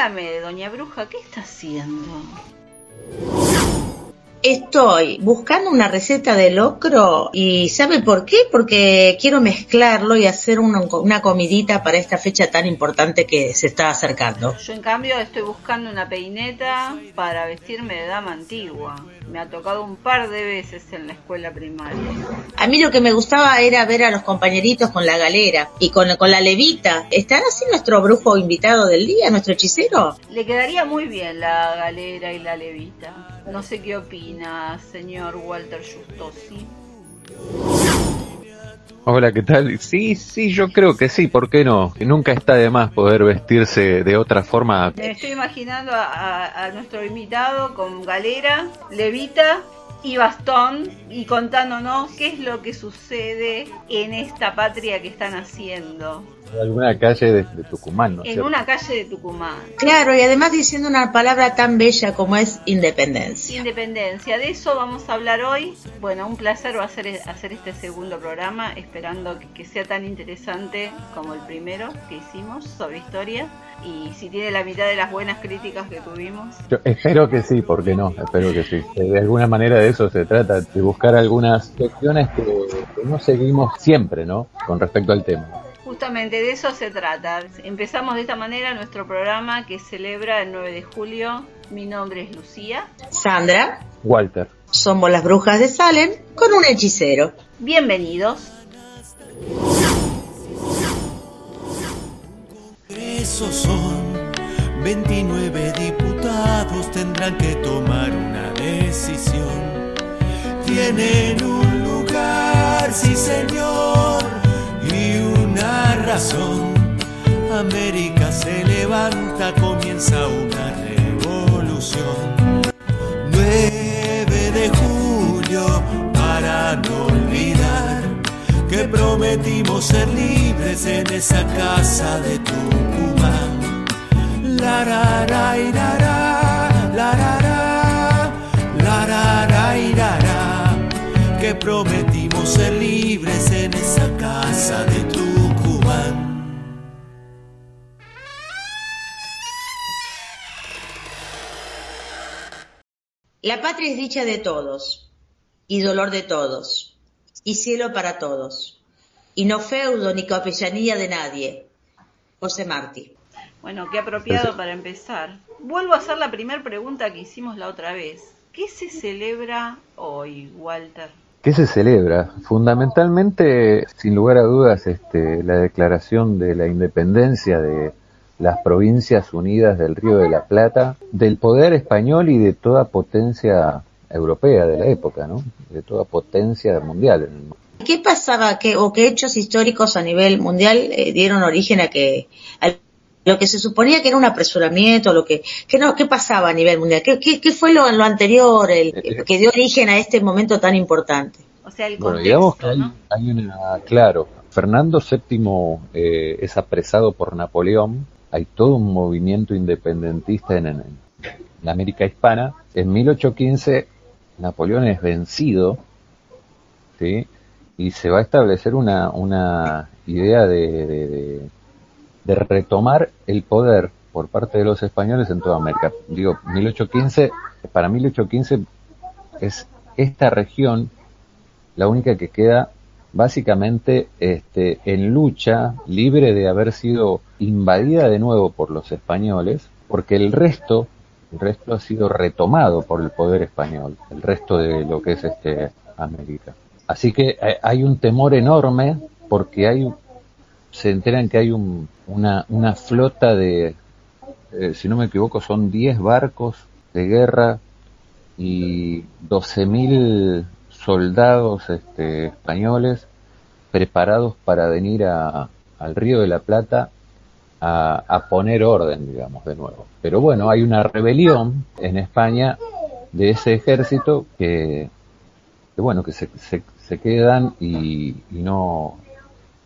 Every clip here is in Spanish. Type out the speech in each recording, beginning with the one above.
dígame, doña Bruja, ¿qué está haciendo? Estoy buscando una receta de locro y ¿sabe por qué? Porque quiero mezclarlo y hacer una, una, comidita para esta fecha tan importante que se está acercando. Yo en cambio estoy buscando una peineta para vestirme de dama antigua. Me ha tocado un par de veces en la escuela primaria. A mí lo que me gustaba era ver a los compañeritos con la galera y con, con la levita. ¿Estará así nuestro brujo invitado del día, nuestro hechicero? Le quedaría muy bien la galera y la levita. No sé qué opina, señor Walter Justosi. Hola, ¿qué tal? Sí, sí, yo creo que sí, ¿por qué no? Nunca está de más poder vestirse de otra forma. Me estoy imaginando a, a nuestro invitado con galera, levita y bastón y contándonos qué es lo que sucede en esta patria que están haciendo. En alguna calle de, Tucumán, ¿no? En una calle de Tucumán. Claro, y además diciendo una palabra tan bella como es independencia. Independencia, de eso vamos a hablar hoy. Bueno, un placer va a hacer, hacer este segundo programa, esperando que, que sea tan interesante como el primero que hicimos sobre historia y si tiene la mitad de las buenas críticas que tuvimos. Yo espero que sí, porque no, espero que sí. De alguna manera de eso se trata, de buscar algunas cuestiones que, que no seguimos siempre, ¿no? Con respecto al tema. Justamente de eso se trata. Empezamos de esta manera nuestro programa que celebra el 9 de julio. Mi nombre es Lucía. Sandra. Walter. Somos las brujas de Salem con un hechicero. Bienvenidos. Esos son 29 diputados, tendrán que tomar una decisión. Tienen un lugar, sí señor, América se levanta, comienza una revolución. 9 de julio, para no olvidar que prometimos ser libres en esa casa de Tucumán. La ra ra ira, ra, la ra ra, la ra ra ira, ra, que prometimos ser libres en esa casa de Tucumán. La patria es dicha de todos y dolor de todos y cielo para todos, y no feudo ni capellanía de nadie. José Martí. Bueno, qué apropiado para empezar. Vuelvo a hacer la primera pregunta que hicimos la otra vez. ¿Qué se celebra hoy, Walter? ¿Qué se celebra? Fundamentalmente, sin lugar a dudas, este, la declaración de la independencia de las provincias unidas del Río de la Plata, del poder español y de toda potencia europea de la época, ¿no? De toda potencia mundial. ¿Qué pasaba qué, o qué hechos históricos a nivel mundial eh, dieron origen a que a lo que se suponía que era un apresuramiento, lo que, que no, qué pasaba a nivel mundial? ¿Qué, qué, qué fue lo, lo anterior el, que dio origen a este momento tan importante? O sea, el Bueno, contexto, digamos que hay, ¿no? hay una, claro, Fernando VII eh, es apresado por Napoleón, hay todo un movimiento independentista en, en la América hispana. En 1815 Napoleón es vencido, ¿sí? Y se va a establecer una, una idea de, de- de- de retomar el poder por parte de los españoles en toda América. Digo, 1815, para 1815 es esta región la única que queda básicamente este, en lucha, libre de haber sido invadida de nuevo por los españoles, porque el resto, el resto ha sido retomado por el poder español, el resto de lo que es este América. Así que eh, hay un temor enorme porque hay, se enteran que hay un- una, una flota de, eh, si no me equivoco, son 10 barcos de guerra y 12.000 soldados este, españoles preparados para venir a- al Río de la Plata a, poner orden, digamos, de nuevo. Pero bueno, hay una rebelión en España de ese ejército que, que bueno, que se, se, se quedan y, y no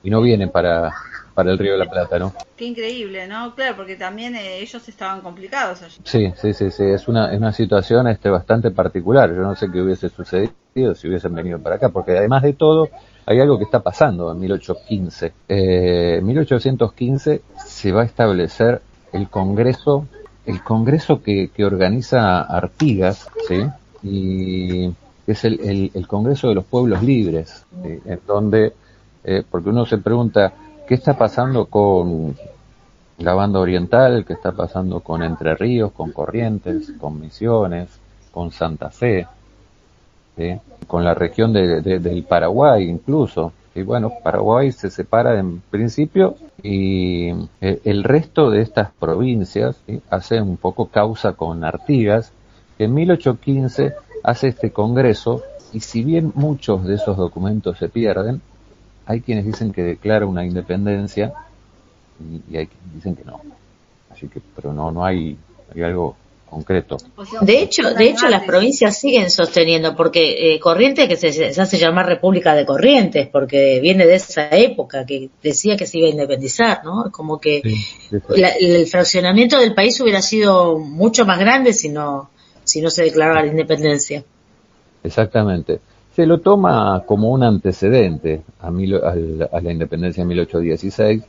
y no vienen para, para el Río de la Plata, ¿no? Qué increíble, ¿no? Claro, porque también eh, ellos estaban complicados allí. Sí, sí, sí, sí, es una, es una situación este, bastante particular. Yo no sé qué hubiese sucedido si hubiesen venido para acá, porque además de todo, hay algo que está pasando en 1815. Eh, en 1815 se va a establecer el Congreso el congreso que, que organiza Artigas, ¿sí? Y es el, el, Congreso de los Pueblos Libres, en donde, eh, porque uno se pregunta, ¿qué está pasando con la banda oriental? ¿Qué está pasando con Entre Ríos, con Corrientes, con Misiones, con Santa Fe? con la región de, del Paraguay incluso. Y bueno, Paraguay se separa en principio y eh, el resto de estas provincias hace un poco causa con Artigas, que en 1815 hace este congreso y si bien muchos de esos documentos se pierden, hay quienes dicen que declara una independencia y, hay quienes dicen que no. Así que, pero no, no hay, hay algo concreto. De hecho, de hecho las provincias siguen sosteniendo, porque eh, Corrientes, que se, hace llamar República de Corrientes, porque viene de esa época que decía que se iba a independizar, ¿no? Como que el fraccionamiento del país hubiera sido mucho más grande si no, si no se declaraba la independencia. Exactamente. Se lo toma como un antecedente a, a la independencia de 1816,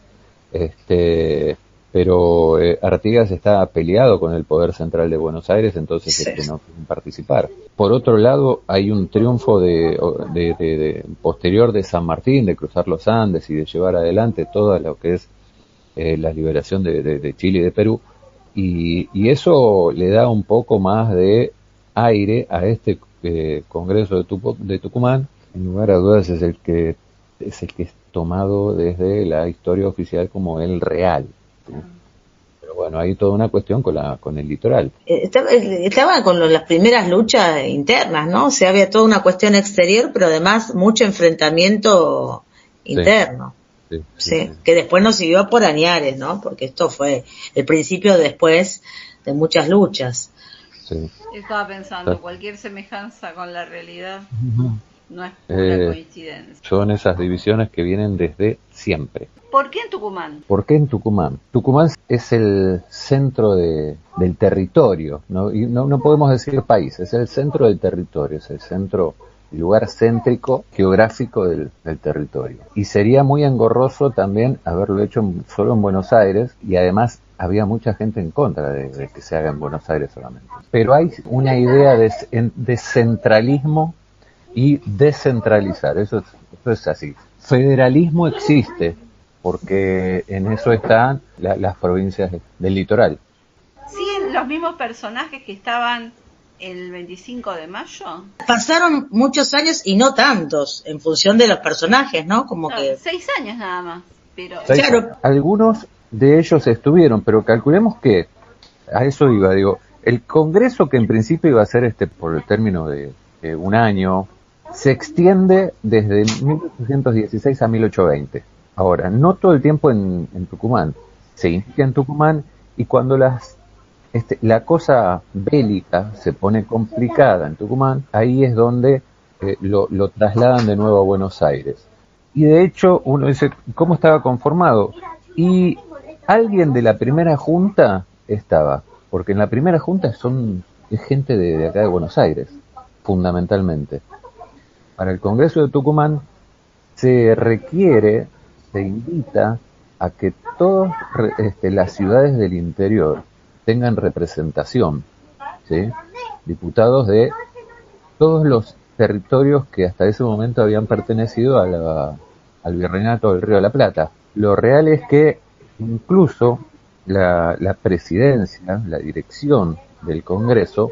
este, pero eh, Artigas está peleado con el poder central de Buenos Aires, entonces este, no participar. Por otro lado, hay un triunfo de, posterior de San Martín, de cruzar los Andes y de llevar adelante todo lo que es eh, la liberación de, Chile y de Perú, y, eso le da un poco más de aire a este eh, Congreso de, de Tucumán. En lugar a dudas es el que es el que es tomado desde la historia oficial como el real. Pero bueno, hay toda una cuestión con, la, con el litoral. Eh, estaba, con las primeras luchas internas, ¿no? O sea, había toda una cuestión exterior, pero además mucho enfrentamiento interno. Sí, que después nos siguió por Añares, ¿no? Porque esto fue el principio después de muchas luchas. Sí. Estaba pensando, cualquier semejanza con la realidad no es una eh, coincidencia. Son esas divisiones que vienen desde siempre. ¿Por qué en Tucumán? ¿Por qué en Tucumán? Tucumán es el centro de, del territorio, ¿no? y no, no podemos decir país, es el centro del territorio, es el centro lugar céntrico geográfico del, del, territorio. Y sería muy engorroso también haberlo hecho solo en Buenos Aires y además había mucha gente en contra de, que se haga en Buenos Aires solamente. Pero hay una idea de, de centralismo y descentralizar, eso es, eso es así. Federalismo existe, porque en eso están las provincias del litoral. ¿Siguen los mismos personajes que estaban el 25 de mayo? Pasaron muchos años y no tantos, en función de los personajes, ¿no? Como que... Seis años nada más, pero... Claro. Algunos de ellos estuvieron, pero calculemos que, a eso iba, digo, el congreso que en principio iba a ser este por el término de un año, se extiende desde 1816 a 1820 Ahora, no todo el tiempo en, Tucumán. Se inicia en Tucumán y cuando las, este, la cosa bélica se pone complicada en Tucumán, ahí es donde eh, lo, lo trasladan de nuevo a Buenos Aires. Y de hecho, uno dice, ¿cómo estaba conformado? Y alguien de la primera junta estaba, porque en la primera junta son es gente de, acá de Buenos Aires, fundamentalmente. Para el Congreso de Tucumán se requiere se invita a que todas este, las ciudades del interior tengan representación, ¿sí? diputados de todos los territorios que hasta ese momento habían pertenecido al virreinato del Río de la Plata. Lo real es que incluso la, presidencia, la dirección del Congreso,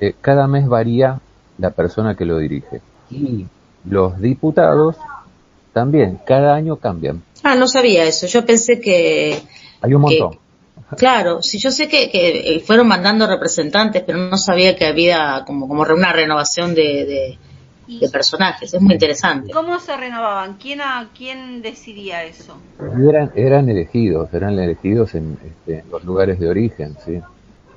eh, cada mes varía la persona que lo dirige. Y los diputados también, cada año cambian. Ah, no sabía eso. Yo pensé que... Hay un montón. claro, sí, yo sé que, que, fueron mandando representantes, pero no sabía que había como, como una renovación de, de, personajes. Es muy interesante. ¿Cómo se renovaban? ¿Quién, a, quién decidía eso? Eran, eran elegidos, eran elegidos en, este, los lugares de origen, sí.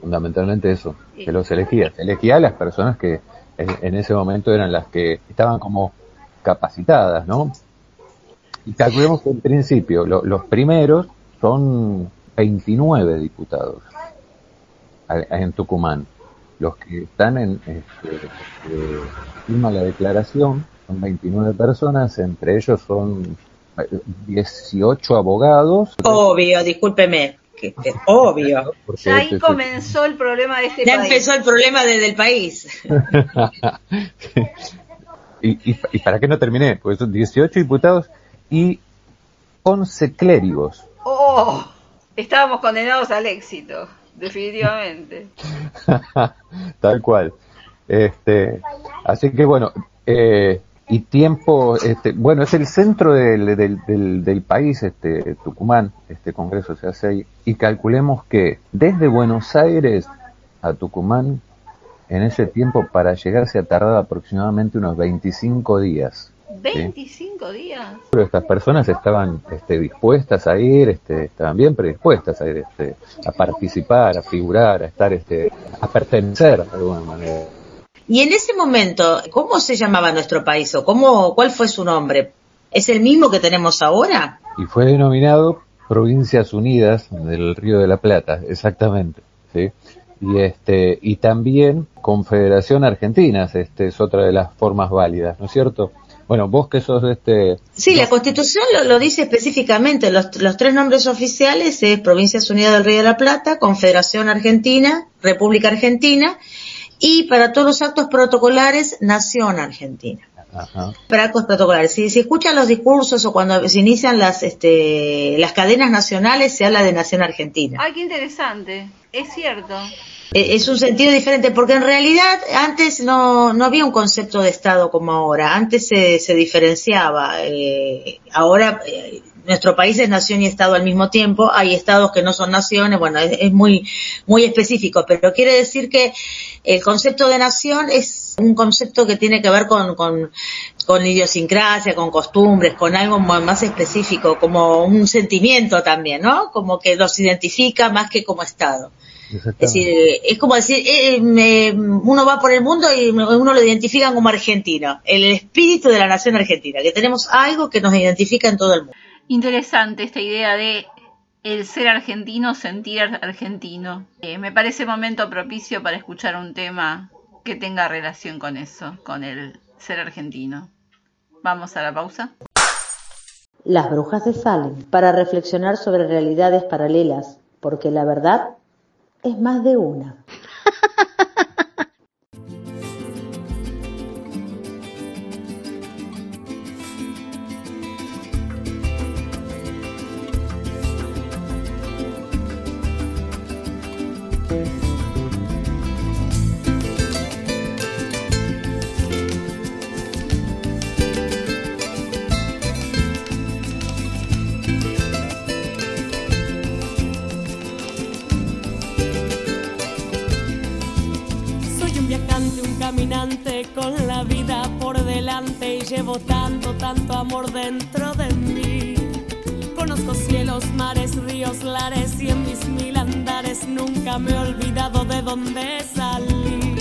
Fundamentalmente eso, que los elegía. Elegía a las personas que en, en ese momento eran las que estaban como capacitadas, ¿no? Y calculemos que en principio los primeros son 29 diputados en Tucumán. Los que están en, este, este, firma la declaración son 29 personas, entre ellos son 18 abogados. Obvio, discúlpeme. que, obvio. Ya ahí comenzó el problema de este ya empezó el problema desde el país. y, y, para qué no terminé, porque son 18 diputados y 11 clérigos. ¡Oh! Estábamos condenados al éxito, definitivamente. Tal cual. Este, así que bueno, eh, y tiempo, este, bueno, es el centro del, del, del, país, este, Tucumán, este congreso se hace ahí, y calculemos que desde Buenos Aires a Tucumán, en ese tiempo para llegar se ha tardado aproximadamente unos 25 días. 25 días. Pero estas personas estaban este, dispuestas a ir, este, estaban bien predispuestas a ir, este, a participar, a figurar, a estar, este, a pertenecer de alguna manera. Y en ese momento, ¿cómo se llamaba nuestro país o cómo, cuál fue su nombre? ¿Es el mismo que tenemos ahora? Y fue denominado Provincias Unidas del Río de la Plata, exactamente, ¿sí? Y este, y también Confederación Argentina, este es otra de las formas válidas, ¿no es cierto? Bueno, vos que sos este... Sí, la Constitución lo, dice específicamente. Los, los, tres nombres oficiales es Provincias Unidas del Río de la Plata, Confederación Argentina, República Argentina y para todos los actos protocolares, Nación Argentina. Para actos protocolares. Si se escuchan los discursos o cuando se inician las, este, las cadenas nacionales, se habla de Nación Argentina. Ay, qué interesante. Es cierto. E, es un sentido diferente, porque en realidad antes no, no había un concepto de Estado como ahora. Antes se, se diferenciaba. Eh, ahora eh, nuestro país es nación y Estado al mismo tiempo. Hay estados que no son naciones, bueno, es, muy, muy específico, pero quiere decir que el concepto de nación es un concepto que tiene que ver con, con idiosincrasia, con costumbres, con algo más específico, como un sentimiento también, ¿no? Como que los identifica más que como Estado. Es decir, es como decir, eh, eh, uno va por el mundo y uno lo identifica como argentino, el espíritu de la nación argentina, que tenemos algo que nos identifica en todo el mundo. Interesante esta idea de el ser argentino, sentir argentino. Eh, me parece momento propicio para escuchar un tema que tenga relación con eso, con el ser argentino. Vamos a la pausa. Las brujas de Salem, para reflexionar sobre realidades paralelas, porque la verdad es más de una. con la vida por delante y llevo tanto, tanto amor dentro de mí. Conozco cielos, mares, ríos, lares y en mis mil andares nunca me he olvidado de dónde salí.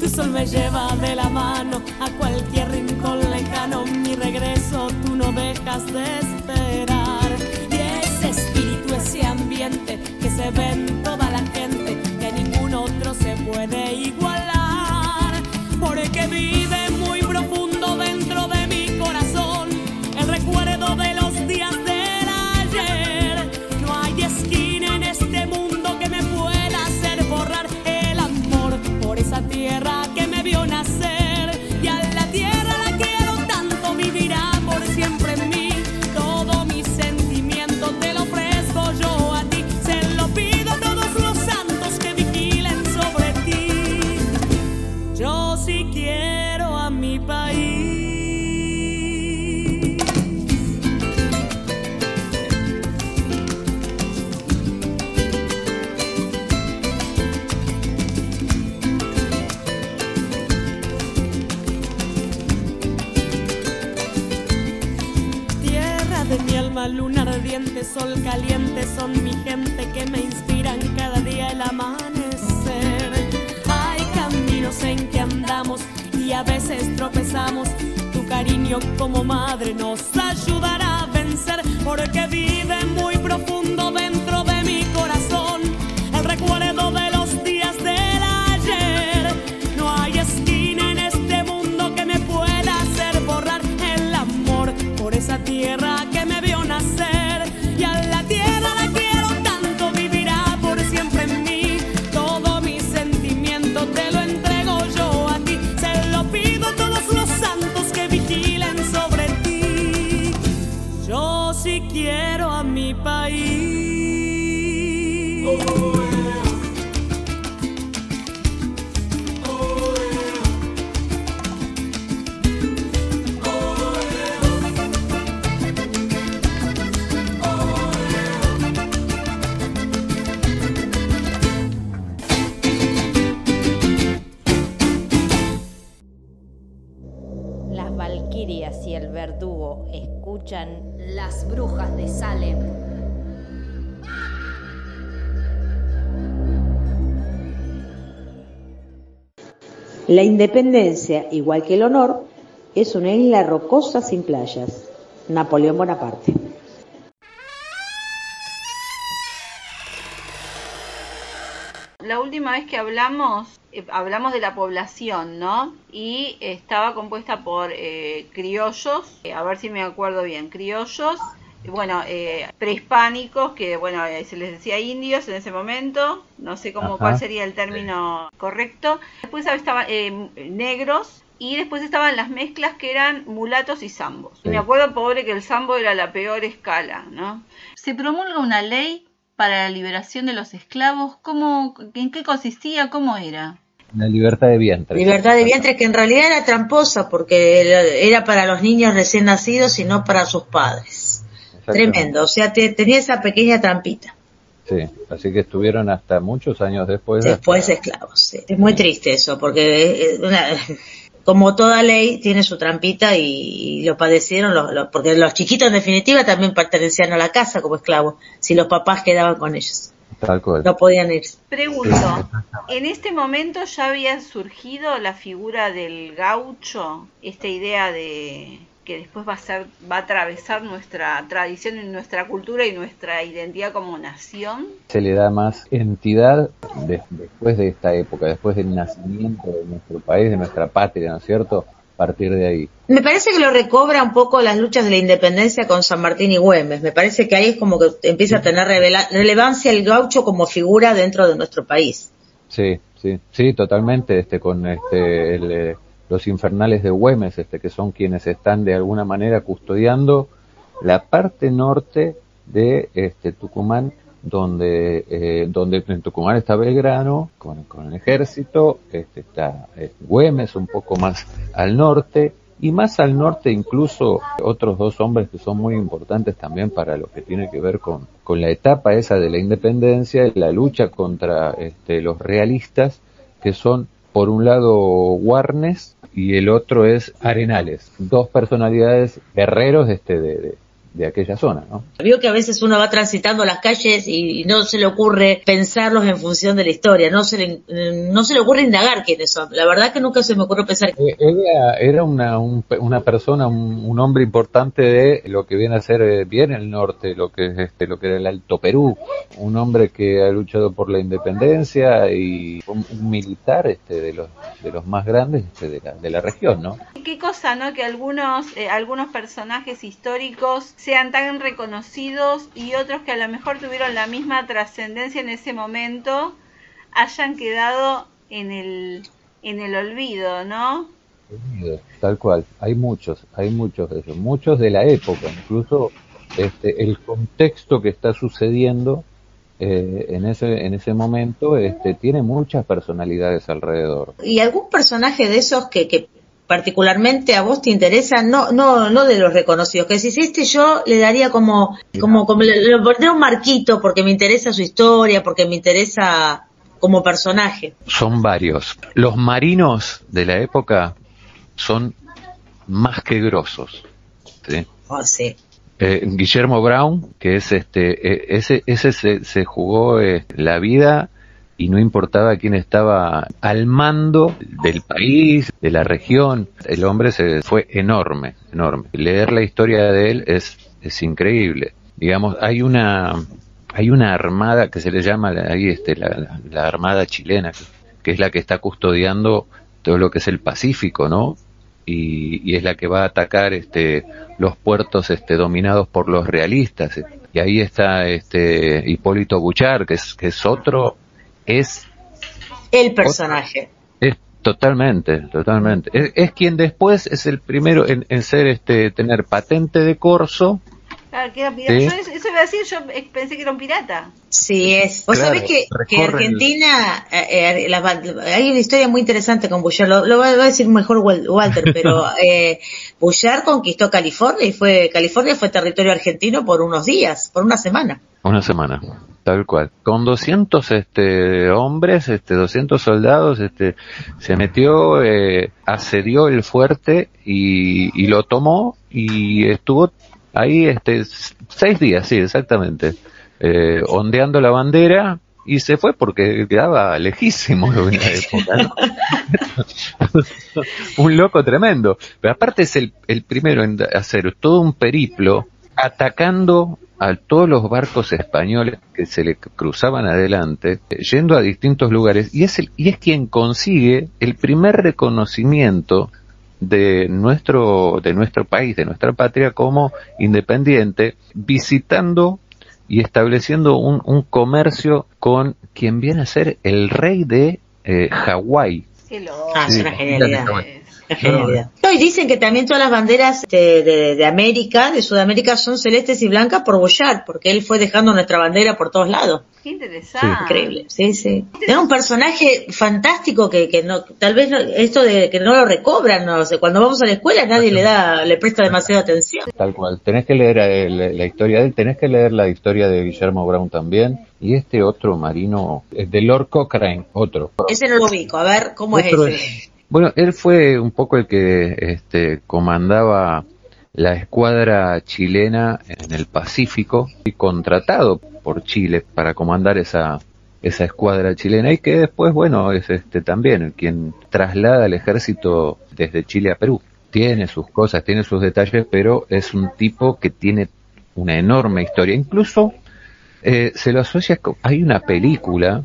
Tu sol me lleva de la mano a cualquier rincón lejano, mi regreso tú no dejas de esperar. Y ese espíritu, ese ambiente que se ve en toda la gente, que ningún otro se puede igualar que vive sol caliente, son mi gente que me inspiran cada día el amanecer. Hay caminos en que andamos y a veces tropezamos. Tu cariño como madre nos ayudará a vencer porque vive muy profundo La independencia, igual que el honor, es una isla rocosa sin playas. Napoleón Bonaparte. La última vez que hablamos, eh, hablamos de la población, ¿no? Y estaba compuesta por eh, criollos, eh, a ver si me acuerdo bien, criollos, bueno, eh, prehispánicos, que bueno, eh, se les decía indios en ese momento, no sé cómo Ajá. cuál sería el término correcto. Después estaban eh, negros y después estaban las mezclas que eran mulatos y zambos. Sí. Me acuerdo, pobre, que el zambo era la peor escala, ¿no? Se promulga una ley para la liberación de los esclavos. ¿Cómo, ¿En qué consistía? ¿Cómo era? La libertad de vientre. Libertad de vientre que en realidad era tramposa porque era- era para los niños recién nacidos y no para sus padres. Tremendo, o sea, te- tenía esa pequeña trampita. Sí, así que estuvieron hasta muchos años después. Después hasta- esclavos. sí. Es muy triste eso, porque eh, una- como toda ley tiene su trampita y, y lo padecieron, los- los- porque los chiquitos en definitiva también pertenecían a la casa como esclavos, si los papás quedaban con ellos. Tal cual. No podían irse. Pregunto, ¿en este momento ya había surgido la figura del gaucho? Esta idea de que después va a ser, va a atravesar nuestra tradición y nuestra cultura y nuestra identidad como nación. Se le da más entidad de- después de esta época, después del nacimiento de nuestro país, de nuestra patria, ¿no es cierto? A partir de ahí. Me parece que lo recobra un poco las luchas de la independencia con San Martín y Güemes. Me parece que ahí es como que empieza a tener revela- relevancia el gaucho como figura dentro de nuestro país. Sí, sí, sí, totalmente, este, con este, el, eh, los infernales de Güemes, este, que son quienes están de alguna manera custodiando la parte norte de este Tucumán, donde, eh, donde en Tucumán está Belgrano con, el ejército, este, está eh, Güemes un poco más al norte, y más al norte incluso otros dos hombres que son muy importantes también para lo que tiene que ver con, con la etapa esa de la independencia la lucha contra este, los realistas, que son por un lado Warnes y el otro es Arenales, dos personalidades guerreros este, de, de, de aquella zona, ¿no? Vio que a veces uno va transitando las calles y no se le ocurre pensarlos en función de la historia, no se le, no se le ocurre indagar quiénes son. La verdad que nunca se me ocurrió pensar Eh, Era, era una, un- una persona, un, un hombre importante de lo que viene a ser eh, bien el norte, lo que es este, lo que era el Alto Perú, un hombre que ha luchado por la independencia y un, un militar este, de los de los más grandes este, de, la, de la región, ¿no? Qué cosa, ¿no? Que algunos, eh, algunos personajes históricos sean tan reconocidos y otros que a lo mejor tuvieron la misma trascendencia en ese momento hayan quedado en el, en el olvido, ¿no? Tal cual, hay muchos, hay muchos de ellos, muchos de la época, incluso este, el contexto que está sucediendo eh, en ese en ese momento este, tiene muchas personalidades alrededor. ¿Y algún personaje de esos que, que particularmente a vos te interesa? No, no, no de los reconocidos, que si este yo le daría como, como, como le, le pondría un marquito porque me interesa su historia, porque me interesa como personaje. Son varios. Los marinos de la época son más que grosos. ¿sí? Oh, sí. Eh, Guillermo Brown, que es este, eh, ese, ese se, se jugó eh, la vida y no importaba quién estaba al mando del país, de la región. El hombre se fue enorme, enorme. Leer la historia de él es, es increíble. Digamos, hay una, hay una armada que se le llama ahí este, la, la- armada chilena, que, que es la que está custodiando todo lo que es el Pacífico, ¿no? Y, y es la que va a atacar este los puertos este dominados por los realistas y ahí está este Hipólito Buchar que es que es otro es El personaje. es totalmente totalmente es, es quien después es el primero en, en ser este tener patente de corso Claro, que era pirata. Sí. Yo eso, iba a decir, yo eh, pensé que era un pirata. Sí, es. Vos Claro, sabés que, que Argentina, eh, eh, hay una historia muy interesante con Bullard, lo, lo va a decir mejor Wal- Walter, pero eh, Bullard conquistó California y fue California fue territorio argentino por unos días, por una semana. Una semana, tal cual. Con 200 este, hombres, este, 200 soldados, este, se metió, eh, asedió el fuerte y, y lo tomó y estuvo ahí este, seis días, sí, exactamente, eh, ondeando la bandera y se fue porque quedaba lejísimo en la época. un loco tremendo. Pero aparte es el, el primero en hacer todo un periplo atacando a todos los barcos españoles que se le cruzaban adelante, yendo a distintos lugares, y es, el, y es quien consigue el primer reconocimiento de nuestro, de nuestro país, de nuestra patria como independiente, visitando y estableciendo un, un comercio con quien viene a ser el rey de eh, Hawái. Qué loco. Ah, sí, Es- Una genialidad. No, y dicen que también todas las banderas de, de- de América, de Sudamérica, son celestes y blancas por Boyard, porque él fue dejando nuestra bandera por todos lados. Qué interesante. Increíble, sí, sí. Era un personaje fantástico que, que no, tal vez no- esto de que no lo recobran, no sé, cuando vamos a la escuela nadie le da, le presta demasiada atención. Tal cual. Tenés que leer eh, la, la historia de él, tenés que leer la historia de Guillermo Brown también. Y este otro marino, de Lord Cochrane, otro. Ese no lo ubico, a ver, ¿cómo es ese? Bueno, él fue un poco el que este, comandaba la escuadra chilena en el Pacífico y contratado por Chile para comandar esa esa escuadra chilena y que después, bueno, es este también el quien traslada al ejército desde Chile a Perú. Tiene sus cosas, tiene sus detalles, pero es un tipo que tiene una enorme historia. Incluso eh, se lo asocia hay una película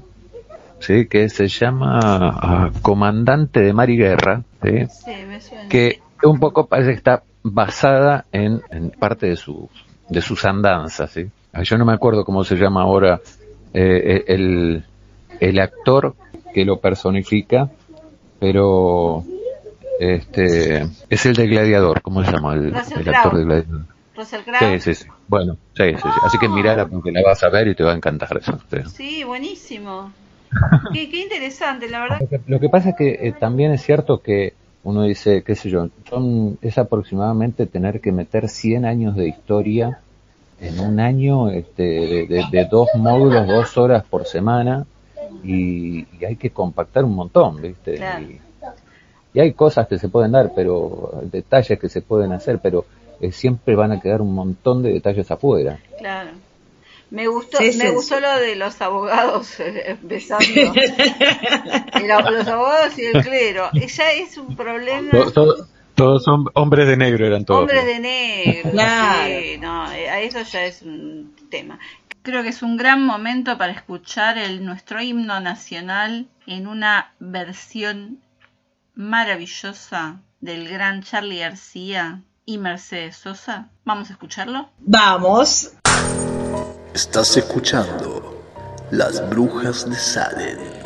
¿sí? que se llama ah, Comandante de Mar y Guerra, ¿sí? Sí, me suena. que un poco parece que está basada en, en parte de sus de sus andanzas. ¿sí? Ah, Yo no me acuerdo cómo se llama ahora eh, el, el actor que lo personifica, pero este es el de Gladiador, ¿cómo se llama el, el actor de Gladiador? Russell Crowe. Sí, sí, sí. Bueno, sí, sí, sí. Así que mirala porque la vas a ver y te va a encantar eso. sí. Sí, buenísimo. Qué, qué interesante, la verdad. Lo que, lo que pasa es que eh, también es cierto que uno dice, qué sé yo, son, es aproximadamente tener que meter 100 años de historia en un año este, de, de- de dos módulos, dos horas por semana, y, y hay que compactar un montón, ¿viste? Claro. Y, y hay cosas que se pueden dar, pero detalles que se pueden hacer, pero eh, siempre van a quedar un montón de detalles afuera. Claro. Me gustó, Sí, sí, me sí. gustó lo de los abogados eh, los abogados y el clero. Ya es un problema. Todos, son hombres de negro, eran todos. Hombres de negro. Claro. sí, no, eh, a eso ya es un tema. Creo que es un gran momento para escuchar el, nuestro himno nacional en una versión maravillosa del gran Charlie García y Mercedes Sosa. ¿Vamos a escucharlo? Vamos. Estás escuchando Las Brujas de Salem.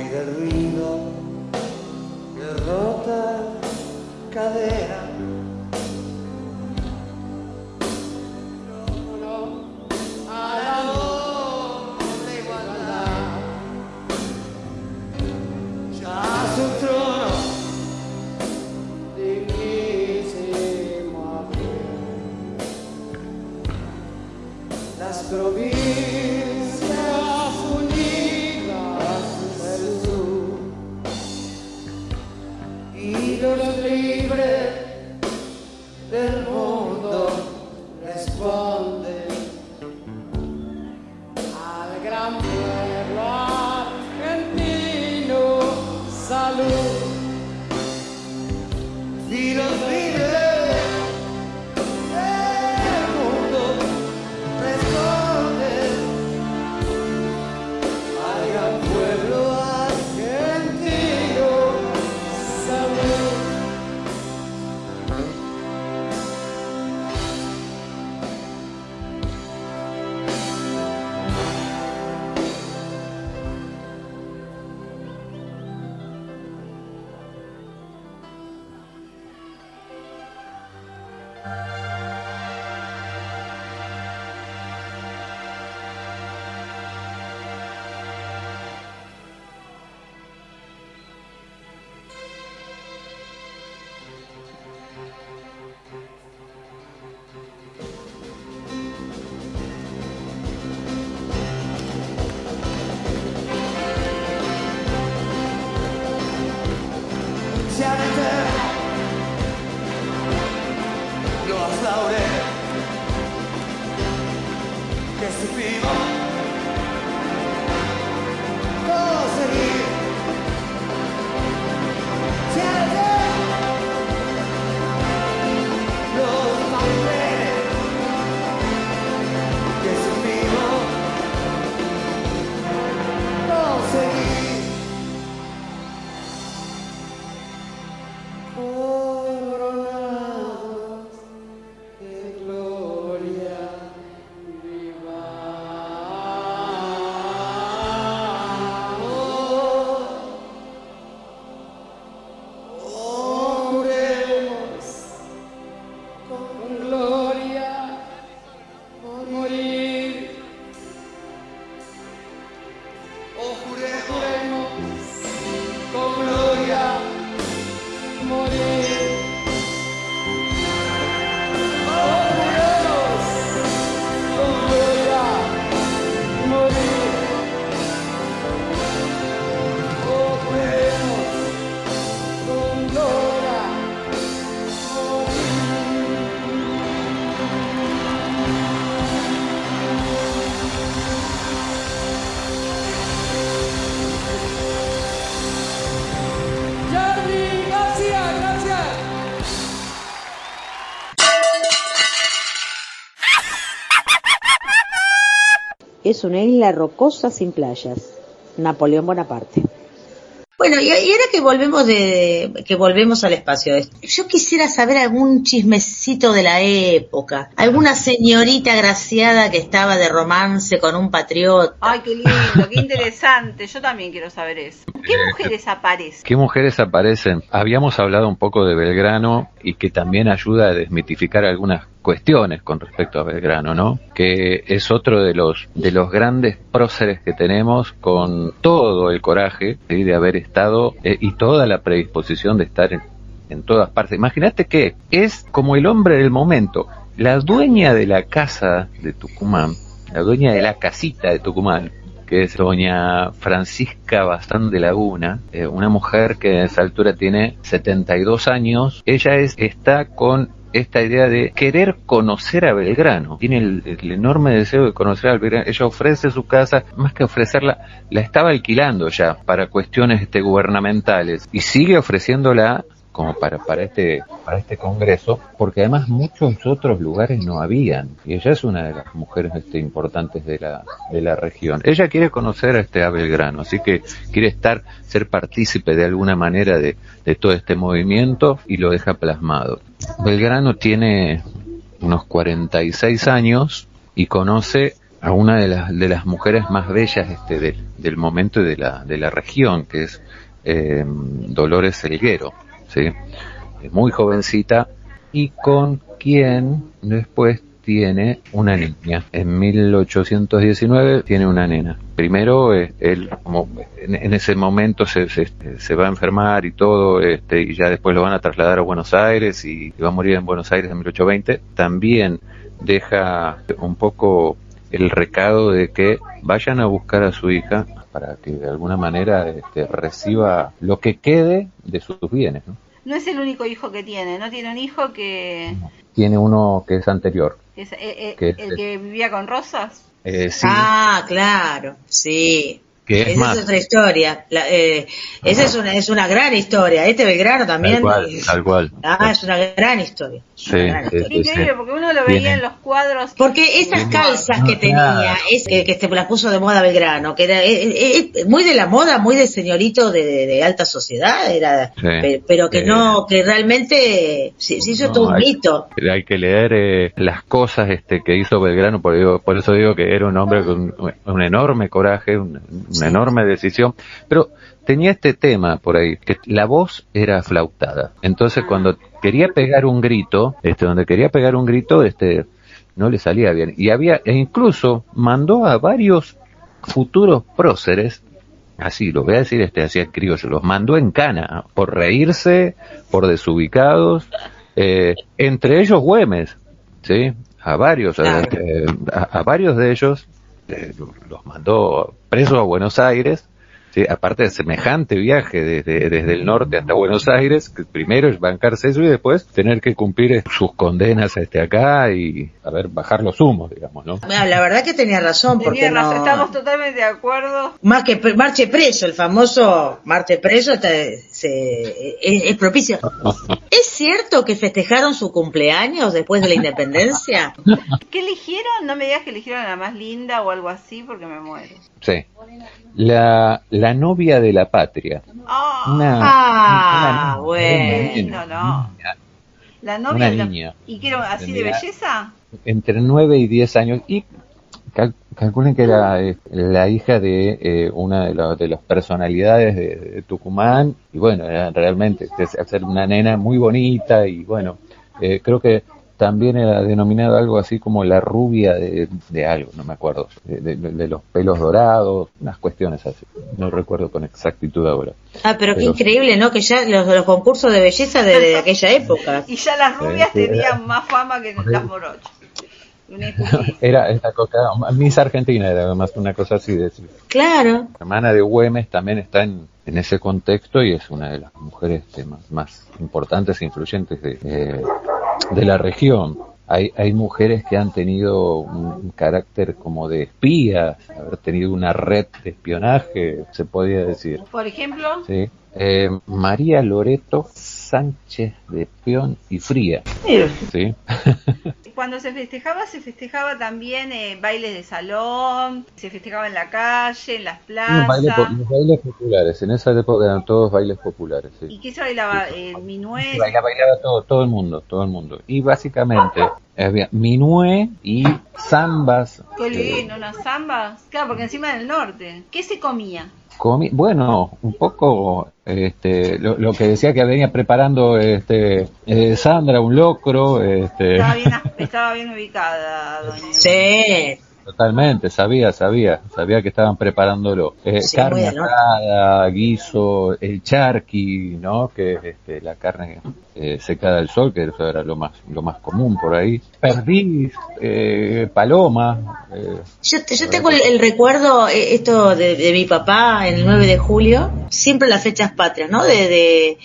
Hoy Es una isla rocosa sin playas. Napoleón Bonaparte. Bueno, y, ahora que volvemos de, que volvemos al espacio, yo quisiera saber algún chismecito de la época, alguna señorita graciada que estaba de romance con un patriota. Ay, qué lindo, qué interesante. Yo también quiero saber eso. ¿Qué mujeres aparecen? ¿Qué mujeres aparecen? Habíamos hablado un poco de Belgrano y que también ayuda a desmitificar algunas cuestiones con respecto a Belgrano, ¿no? Que es otro de los de los grandes próceres que tenemos con todo el coraje ¿sí? de haber estado eh, y toda la predisposición de estar en, en todas partes. Imagínate que es como el hombre del momento, la dueña de la casa de Tucumán, la dueña de la casita de Tucumán, que es doña Francisca Bazán de Laguna, eh, una mujer que a esa altura tiene 72 años. Ella es, está con esta idea de querer conocer a Belgrano. Tiene el, el enorme deseo de conocer a Belgrano. Ella ofrece su casa, más que ofrecerla, la estaba alquilando ya para cuestiones este, gubernamentales y sigue ofreciéndola como para, para este para este congreso porque además muchos otros lugares no habían y ella es una de las mujeres este, importantes de la de la región. Ella quiere conocer a este a Belgrano así que quiere estar ser partícipe de alguna manera de, de todo este movimiento y lo deja plasmado. Belgrano tiene unos 46 años y conoce a una de las de las mujeres más bellas este del, del momento de la de la región que es eh, Dolores Selguero ¿sí? Muy jovencita y con quien después tiene una niña. En 1819 tiene una nena. Primero, eh, él, como en, ese momento se, se, se, va a enfermar y todo, este, y ya después lo van a trasladar a Buenos Aires y, y va a morir en Buenos Aires en 1820. También deja un poco el recado de que vayan a buscar a su hija para que de alguna manera este, reciba lo que quede de sus bienes. ¿no? no es el único hijo que tiene, no tiene un hijo que... Tiene uno que es anterior. Es, eh, eh, Que es- el que vivía con Rosas. Eh, sí, Ah, claro, sí. Que es Esa más. es otra historia. La- eh, esa es una, es una gran historia. Este Belgrano también. Tal cual, tal cual. Ah, es una gran historia. Sí, Una gran sí, historia. sí, Increíble, sí. porque uno lo veía en los cuadros. Porque esas calzas que Claro. tenía, es, que, que se las puso de moda Belgrano, que era eh, eh, eh, muy de la moda, muy de señorito de, de- de alta sociedad, era, Sí. pe- pero que Eh, no, que realmente se, se hizo No, todo un hay- mito. Hay que leer eh, las cosas este que hizo Belgrano, por, digo- por eso digo que era un hombre con un, un enorme coraje, un- una enorme decisión, pero tenía este tema por ahí, que la voz era flautada. Entonces cuando quería pegar un grito, este, donde quería pegar un grito, este, no le salía bien. Y había, e incluso mandó a varios futuros próceres así, lo voy a decir este así criollo, los mandó en cana por reírse, por desubicados, eh, entre ellos Güemes, ¿sí? A varios, eh, a, a varios de ellos los mandó presos a Buenos Aires, ¿sí? aparte de semejante viaje desde, desde el norte hasta Buenos Aires, que primero es bancarse eso y después tener que cumplir eh, sus condenas este acá y, a ver, bajar los humos, digamos, ¿no? Bueno, la verdad que tenía razón, porque Tenía razón, no... estamos totalmente de acuerdo. Más que pre- marche preso, el famoso marche preso está- se- es, es propicio. ¿Es cierto que festejaron su cumpleaños después de la independencia? ¿Qué eligieron? No me digas que eligieron a la más linda o algo así porque me muero. Sí. La, la novia de la patria. Ah, Una, Ah, una- bueno. una no, La novia una de la- niña. ¿Y qué era así de belleza? entre 9 y 10 años y cal- calculen que era eh, la hija de eh, una de, de las personalidades de, de Tucumán y bueno, era realmente es hacer una nena muy bonita y bueno, eh, creo que también era denominado algo así como la rubia de, de algo, no me acuerdo, de, de- de los pelos dorados, unas cuestiones así, no recuerdo con exactitud ahora. Ah, pero qué increíble, ¿no? Que ya los, los concursos de belleza de, de aquella época. Y ya las rubias tenían más fama que las morochas. Era esta cosa, Miss Argentina era más una cosa así de decir. Claro. La hermana de Güemes también está en, en ese contexto y es una de las mujeres este, más, más importantes e influyentes de, eh, de la región. Hay, hay mujeres que han tenido un, un carácter como de espías, haber tenido una red de espionaje, se podría decir. Por ejemplo, ¿sí? Eh, María Loreto Sánchez de Peón y Fría. ¿sí? cuando se festejaba, se festejaba también eh, bailes de salón, se festejaba en la calle, en las Los bailes, po- plazas. los bailes populares, en esa época eran todos bailes populares. Sí. ¿Y qué se bailaba? Eh, minué. Baila- bailaba todo, todo el mundo, todo el mundo. Y básicamente había minué y zambas. Qué lindo, zambas. Claro, porque encima del norte. ¿Qué se comía? Comi- bueno, un poco este, lo, lo que decía que venía preparando este, eh, Sandra, un locro. Este, Estaba bien, estaba bien ubicada, doña. Sí. Totalmente, sabía, sabía, sabía que estaban preparándolo. Eh, Sí, carne asada, guiso, el charqui, ¿no? Que es este, la carne eh, secada al sol, que eso era lo más, lo más común por ahí. Perdiz, eh, paloma, eh, Yo, yo tengo el, el recuerdo, esto de, de mi papá, el 9 de julio, siempre las fechas patrias, ¿no? De, de,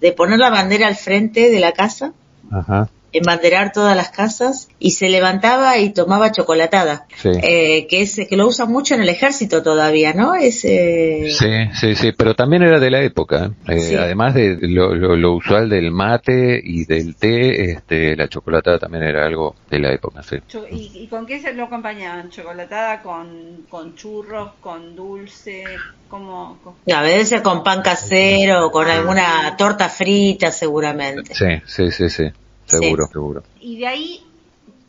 de poner la bandera al frente de la casa ajá, embanderar todas las casas y se levantaba y tomaba chocolatada, Sí. eh, que es que lo usan mucho en el ejército todavía, ¿no? Es, eh, Sí, sí, sí, pero también era de la época. ¿eh? Sí. Además de lo, lo- lo usual del mate y del té, este, la chocolatada también era algo de la época, sí. ¿Y, y con qué se lo acompañaban? ¿Chocolatada con, con churros, con dulce? ¿Cómo? cómo? a veces con pan casero o con alguna torta frita seguramente. Sí, sí, sí, sí, seguro, seguro. Y de ahí,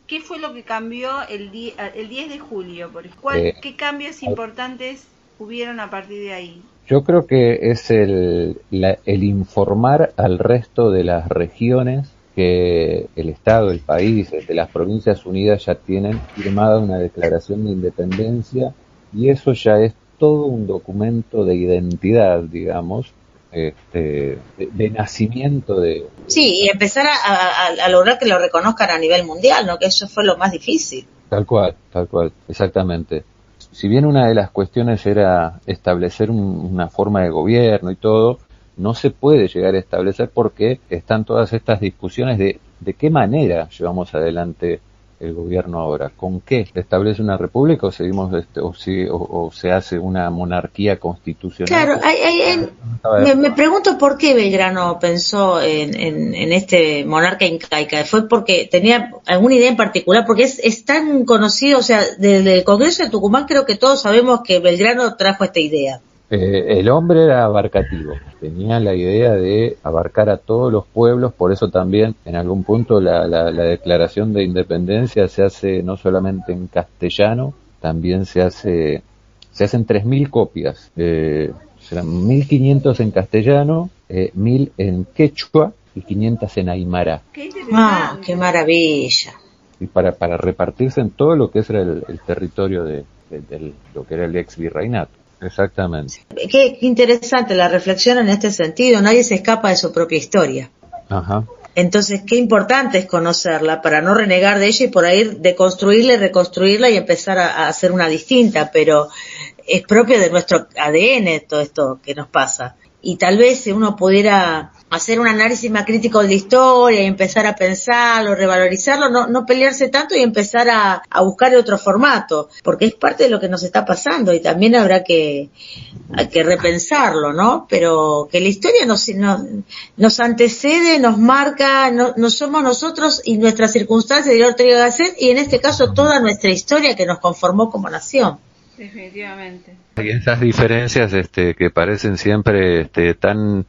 ¿qué fue lo que cambió el, di- el 10 de julio? Por? ¿Cuál- Eh, ¿Qué cambios importantes hubieron a partir de ahí? Yo creo que es el, la- el informar al resto de las regiones que el Estado, el país, de las Provincias Unidas ya tienen firmada una declaración de independencia y eso ya es todo un documento de identidad, digamos, este, de, de nacimiento de... Sí, y empezar a, a- a lograr que lo reconozcan a nivel mundial, ¿no? Que eso fue lo más difícil. Tal cual, tal cual, exactamente. Si bien una de las cuestiones era establecer un- una forma de gobierno y todo, no se puede llegar a establecer porque están todas estas discusiones de de qué manera llevamos adelante el gobierno ahora, con qué se establece una república o seguimos este, o, si- o- o se hace una monarquía constitucional. Claro, hay, hay- hay- A ver, me, me pregunto por qué Belgrano pensó en, en- en este monarca incaica. ¿Fue porque tenía alguna idea en particular? Porque es, es tan conocido, o sea, desde el Congreso de Tucumán creo que todos sabemos que Belgrano trajo esta idea. Eh, el hombre era abarcativo, tenía la idea de abarcar a todos los pueblos, por eso también en algún punto la, la- la declaración de independencia se hace no solamente en castellano, también se hace, se hacen 3.000 copias, eh, serán 1.500 en castellano, eh, 1.000 en quechua y 500 en aymara. Ah, qué maravilla. y para, para repartirse en todo lo que era el, el territorio de, de- lo que era el ex virreinato. Exactamente. Qué, qué interesante la reflexión en este sentido. Nadie se escapa de su propia historia. Ajá. Entonces, qué importante es conocerla para no renegar de ella y por ahí deconstruirla y reconstruirla y empezar a, a hacer una distinta, pero es propio de nuestro ADN todo esto que nos pasa. Y tal vez si uno pudiera hacer un análisis más crítico de la historia y empezar a pensarlo, revalorizarlo, no, no pelearse tanto y empezar a, a buscar otro formato, porque es parte de lo que nos está pasando y también habrá que, hay que repensarlo, ¿no? Pero que la historia nos, nos, nos antecede, nos marca, no, no somos nosotros y nuestras circunstancias de Ortega Gasset y en este caso toda nuestra historia que nos conformó como nación. Definitivamente. Y esas diferencias este, que parecen siempre este, tan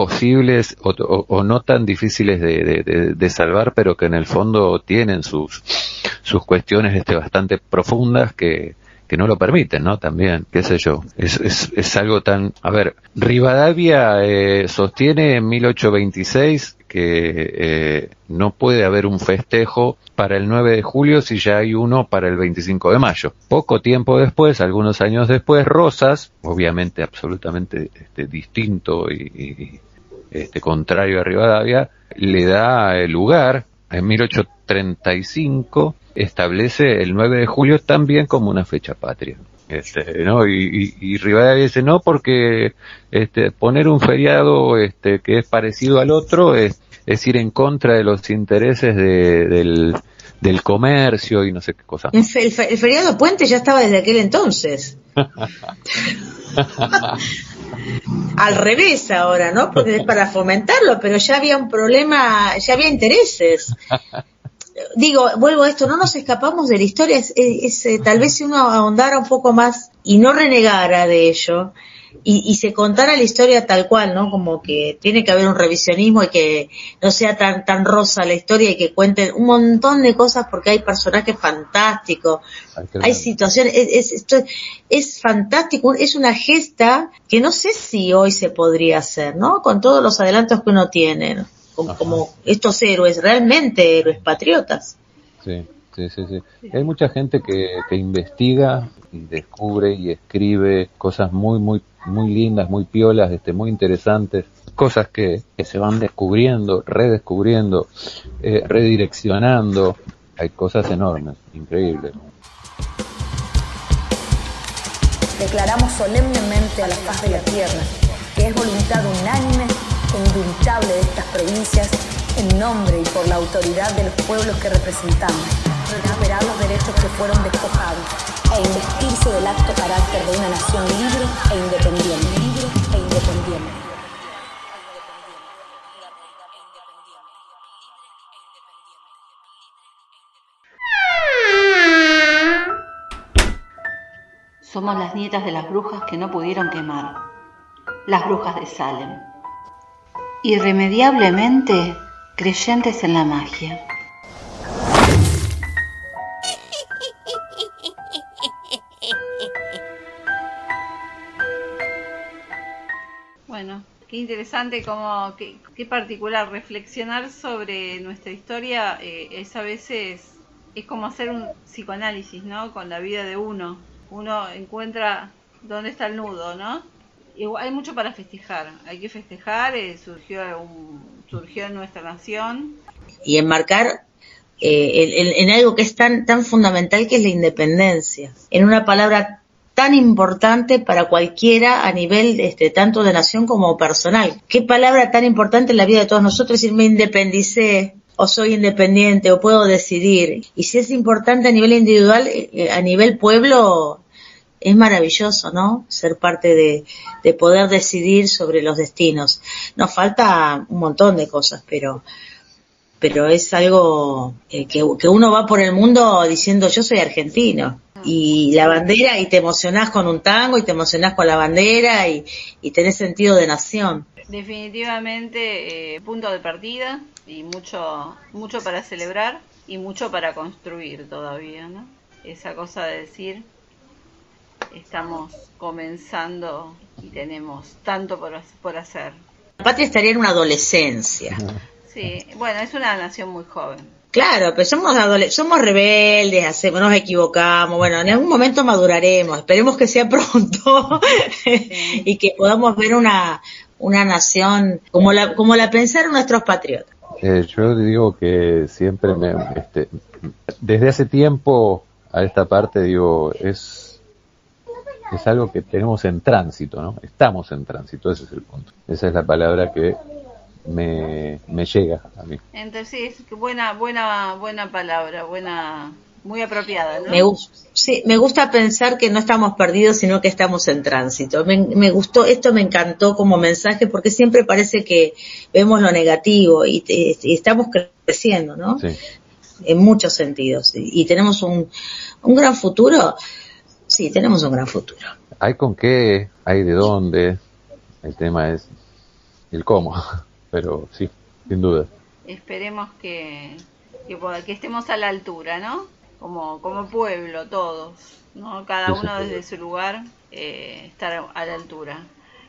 posibles o, no tan difíciles de, de- salvar, pero que en el fondo tienen sus, sus cuestiones este, bastante profundas que, que no lo permiten, ¿no? También, qué sé yo. Es, es, es algo tan... A ver, Rivadavia eh, sostiene en 1826 que eh, no puede haber un festejo para el 9 de julio si ya hay uno para el 25 de mayo. Poco tiempo después, algunos años después, Rosas, obviamente absolutamente este, distinto y, este, contrario a Rivadavia, le da el lugar en 1835 establece el 9 de julio también como una fecha patria. Este, ¿no? Y, y, Rivadavia dice no porque este, poner un feriado este, que es parecido al otro es, ir en contra de los intereses de, del, comercio y no sé qué cosa. El, el feriado puente ya estaba desde aquel entonces. Al revés ahora, ¿no? Porque es para fomentarlo, pero ya había un problema, ya había intereses. Digo, vuelvo a esto, no nos escapamos de la historia, es, eh, tal vez si uno ahondara un poco más y no renegara de ello y, y se contara la historia tal cual, ¿no? Como que tiene que haber un revisionismo y que no sea tan tan rosa la historia y que cuenten un montón de cosas porque hay personajes fantásticos, Hay situaciones, es, es, esto es fantástico, es una gesta que no sé si hoy se podría hacer, ¿no? Con todos los adelantos que uno tiene, ¿no? como, estos héroes, realmente héroes patriotas. Sí, sí, sí, sí. Hay mucha gente que, que investiga y descubre y escribe cosas muy, muy, muy lindas, muy piolas, este, muy interesantes, cosas que, que se van descubriendo, redescubriendo, eh, redireccionando. Hay cosas enormes, increíbles. Declaramos solemnemente a la faz de la tierra que es voluntad unánime e indubitable de estas provincias en nombre y por la autoridad de los pueblos que representamos, recuperar los derechos que fueron despojados e investirse del acto carácter de una nación libre e independiente. Libre e independiente. Somos las nietas de las brujas que no pudieron quemar, las brujas de Salem. Irremediablemente creyentes en la magia. Bueno, qué interesante, como qué, particular reflexionar sobre nuestra historia eh, es a veces es como hacer un psicoanálisis, ¿no? Con la vida de uno. Uno encuentra dónde está el nudo, ¿no? Hay mucho para festejar. Hay que festejar. eh, surgió surgió en nuestra nación. y enmarcar eh, en- en algo que es tan, tan fundamental que es la independencia, en una palabra tan importante para cualquiera a nivel este, tanto de nación como personal. Qué palabra tan importante en la vida de todos nosotros, decir me independicé o soy independiente o puedo decidir. Y si es importante a nivel individual, eh, eh, a nivel pueblo, es maravilloso, ¿no? Ser parte de, de poder decidir sobre los destinos. Nos falta un montón de cosas, pero pero es algo eh, que uno va por el mundo diciendo yo soy argentino y la bandera y te emocionás con un tango y te emocionás con la bandera y, y tenés sentido de nación. Definitivamente eh, punto de partida y mucho mucho para celebrar y mucho para construir todavía, ¿no? Esa cosa de decir estamos comenzando y tenemos tanto por, por hacer. La patria estaría en una adolescencia. Sí, bueno, es una nación muy joven. Claro, pero somos somos rebeldes, hacemos, nos equivocamos, bueno, en algún momento maduraremos, esperemos que sea pronto y que podamos ver una, una nación como la, como la pensaron nuestros patriotas. Eh, yo digo que siempre me, este, desde hace tiempo a esta parte digo, es, es algo que tenemos en tránsito, ¿no? Estamos en tránsito, ese es el punto. Esa es la palabra que me, me llega a mí. Entonces, sí, es buena, buena, buena palabra, buena, muy apropiada, ¿no? Me, sí, me gusta pensar que no estamos perdidos, sino que estamos en tránsito. Me, me gustó, esto me encantó como mensaje porque siempre parece que vemos lo negativo y, te- y estamos creciendo, ¿no? Sí. En muchos sentidos. Y, y tenemos un, un gran futuro. Sí, tenemos un gran futuro. Hay con qué, hay de dónde, el tema es el cómo, pero sí, sin duda. Esperemos que, que, poda- que estemos a la altura, ¿no? Como, como pueblo, todos, ¿no? Cada uno desde su lugar, eh, estar a la altura.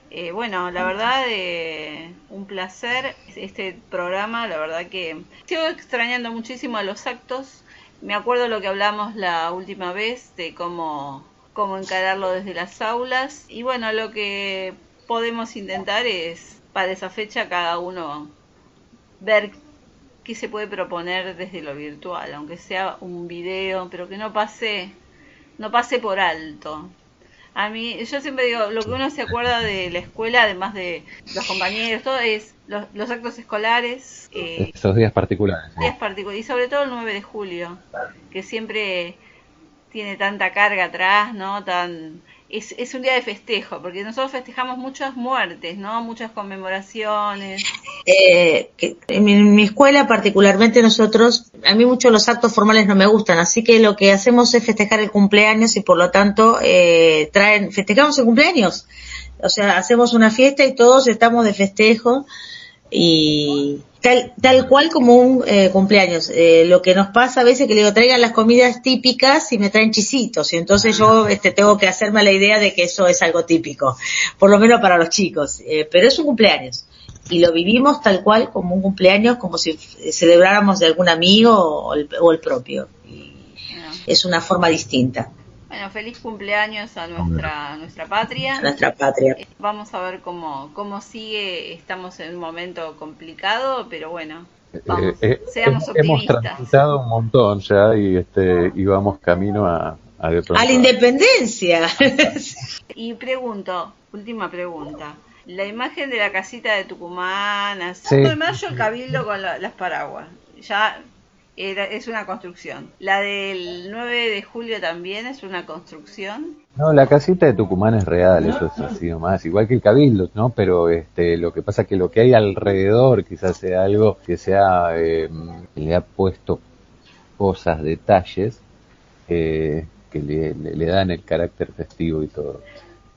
Eh, bueno, la verdad, eh, un placer este programa, la verdad que sigo extrañando muchísimo a los actos. Me acuerdo lo que hablamos la última vez de cómo, cómo encararlo desde las aulas. Y bueno, lo que podemos intentar es, para esa fecha, cada uno ver qué se puede proponer desde lo virtual, aunque sea un video, pero que no pase, no pase por alto. A mí, yo siempre digo, lo que uno se acuerda de la escuela, además de los compañeros, todo es los, los actos escolares, eh, Esos días particulares. días particulares, y sobre todo el 9 de julio, que siempre tiene tanta carga atrás, ¿no? Tan es, es un día de festejo, porque nosotros festejamos muchas muertes, ¿no? Muchas conmemoraciones. Eh, en, mi, en mi escuela particularmente nosotros, a mí mucho los actos formales no me gustan, así que lo que hacemos es festejar el cumpleaños y por lo tanto eh, traen, festejamos el cumpleaños. O sea, hacemos una fiesta y todos estamos de festejo y tal, tal cual como un eh, cumpleaños. Eh, lo que nos pasa a veces que le digo traigan las comidas típicas y me traen chisitos y entonces yo este, tengo que hacerme la idea de que eso es algo típico, por lo menos para los chicos. Eh, pero es un cumpleaños y lo vivimos tal cual como un cumpleaños, como si f- celebráramos de algún amigo o el, o el propio. Y Bueno, es una forma distinta bueno, feliz cumpleaños a nuestra, a nuestra patria. a nuestra patria. Eh, Vamos a ver cómo, cómo sigue. Estamos en un momento complicado, pero bueno, vamos, Eh, eh, seamos hemos optimistas. transitado un montón ya y este y vamos camino a, a de pronto A la independencia. Y pregunto, última pregunta. La imagen de la casita de Tucumán, así. Sí. 5 de mayo el cabildo con la- las paraguas. Ya era, es una construcción. La del 9 de julio también es una construcción. No, la casita de Tucumán es real, eso es así nomás, igual que el Cabildo, ¿no? Pero este, lo que pasa es que lo que hay alrededor quizás sea algo que sea, eh, que le ha puesto cosas, detalles, eh, que le, le- le dan el carácter festivo y todo.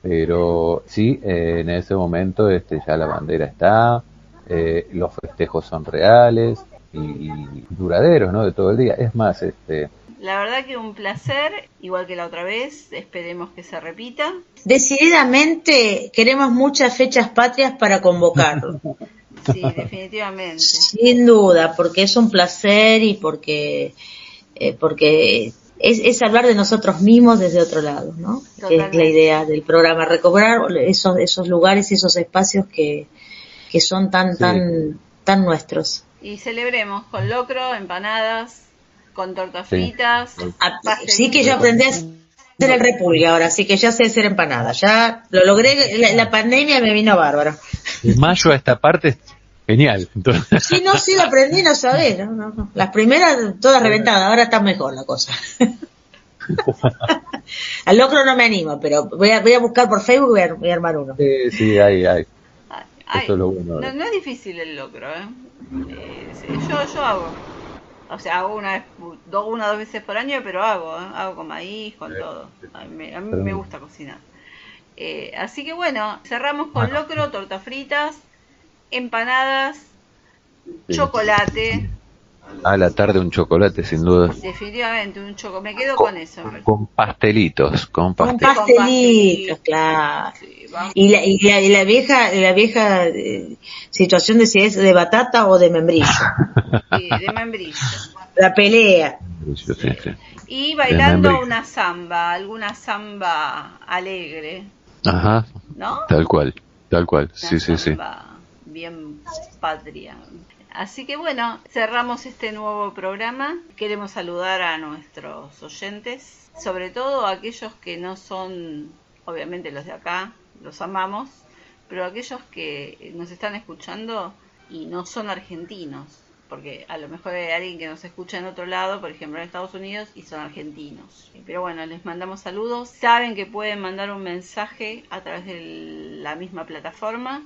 Pero sí, eh, en ese momento este, ya la bandera está, eh, los festejos son reales y, y duraderos, ¿no? De todo el día. Es más, este, La verdad que un placer, igual que la otra vez. Esperemos que se repita. Decididamente queremos muchas fechas patrias para convocarlo. Sí, definitivamente. Sin duda, porque es un placer y porque, eh, porque es, es hablar de nosotros mismos desde otro lado, ¿no? Que es la Totalmente. idea del programa, recobrar esos, esos lugares y esos espacios que, que son tan, Sí. tan, tan nuestros. Y celebremos con locro, empanadas, con tortas Sí. fritas. Sí que yo aprendí a hacer el repulgue ahora, así que ya sé hacer empanada. Ya lo logré, la, la pandemia me vino bárbaro. de mayo a esta parte es genial. Entonces, Sí, no, sí, lo aprendí, no sabés. No, no, no. Las primeras todas reventadas, ahora está mejor la cosa. Al locro no me animo, pero voy a, voy a buscar por Facebook y voy a, voy a armar uno. sí, sí, hay, hay. Ay, ay, Eso es lo bueno. no, no es difícil el locro, ¿eh? Eh, yo, yo hago. O sea, hago una, vez, do- una o dos veces por año, pero hago, ¿eh? Hago con maíz, con todo. A mí, me- a mí me gusta cocinar. Eh, así que bueno, cerramos con locro, tortas fritas, empanadas, Sí. chocolate. A la tarde un chocolate, sin duda. Definitivamente, un choco. Me quedo con eso. Con pastelitos, con Con pastelitos. pastelitos, claro. Sí. Y la, y la, y la vieja, la vieja eh, situación de si es de batata o de membrillo. Sí, de membrillo. La pelea. Sí, sí, sí. Y bailando una samba, alguna samba alegre, Ajá, ¿no? tal cual, tal cual. Una Sí, sí, sí. samba bien patria. Así que bueno, cerramos este nuevo programa. Queremos saludar a nuestros oyentes, sobre todo a aquellos que no son, obviamente los de acá, los amamos, pero aquellos que nos están escuchando y no son argentinos, porque a lo mejor hay alguien que nos escucha en otro lado, por ejemplo en Estados Unidos, y son argentinos. Pero bueno, les mandamos saludos. Saben que pueden mandar un mensaje a través de la misma plataforma,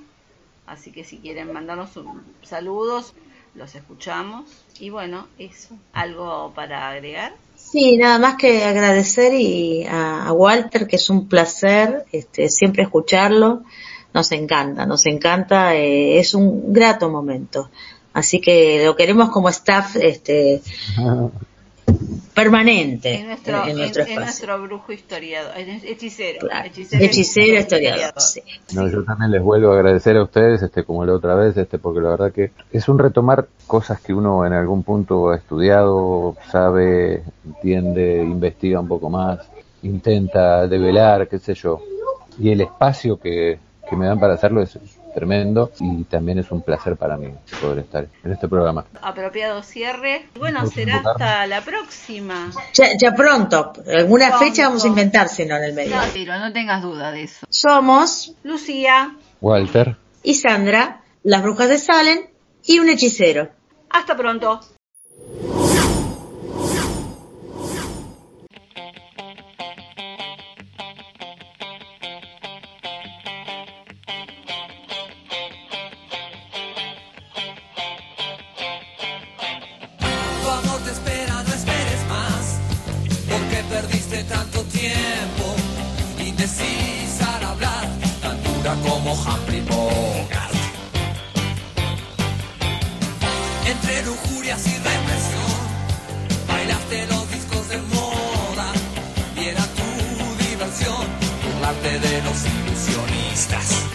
así que si quieren mandarnos un, saludos, los escuchamos. Y bueno, eso, algo para agregar. Sí, nada más que agradecer y a, a Walter, que es un placer este, siempre escucharlo. Nos encanta, nos encanta, eh, es un grato momento. Así que lo queremos como staff este, permanente En nuestro, en, en, nuestro en espacio. nuestro brujo historiador, hechicero, Claro. hechicero, Hechicero, historiador. sí. No, yo también les vuelvo a agradecer a ustedes, este, como la otra vez, este, porque la verdad que es un retomar cosas que uno en algún punto ha estudiado, sabe, entiende, investiga un poco más, intenta develar, qué sé yo. Y el espacio que, que me dan para hacerlo es tremendo y también es un placer para mí poder estar en este programa. apropiado cierre. Bueno, será hasta la próxima. Ya, ya pronto, alguna Pronto. fecha vamos a inventar, si no, en el medio. No, pero no tengas duda de eso. Somos Lucía, Walter. y Sandra, las brujas de Salem y un hechicero. hasta pronto. Al hablar, tan dura como Humphrey Bogart. Entre lujurias y represión, bailaste los discos de moda, y era tu diversión, burlarte de los ilusionistas.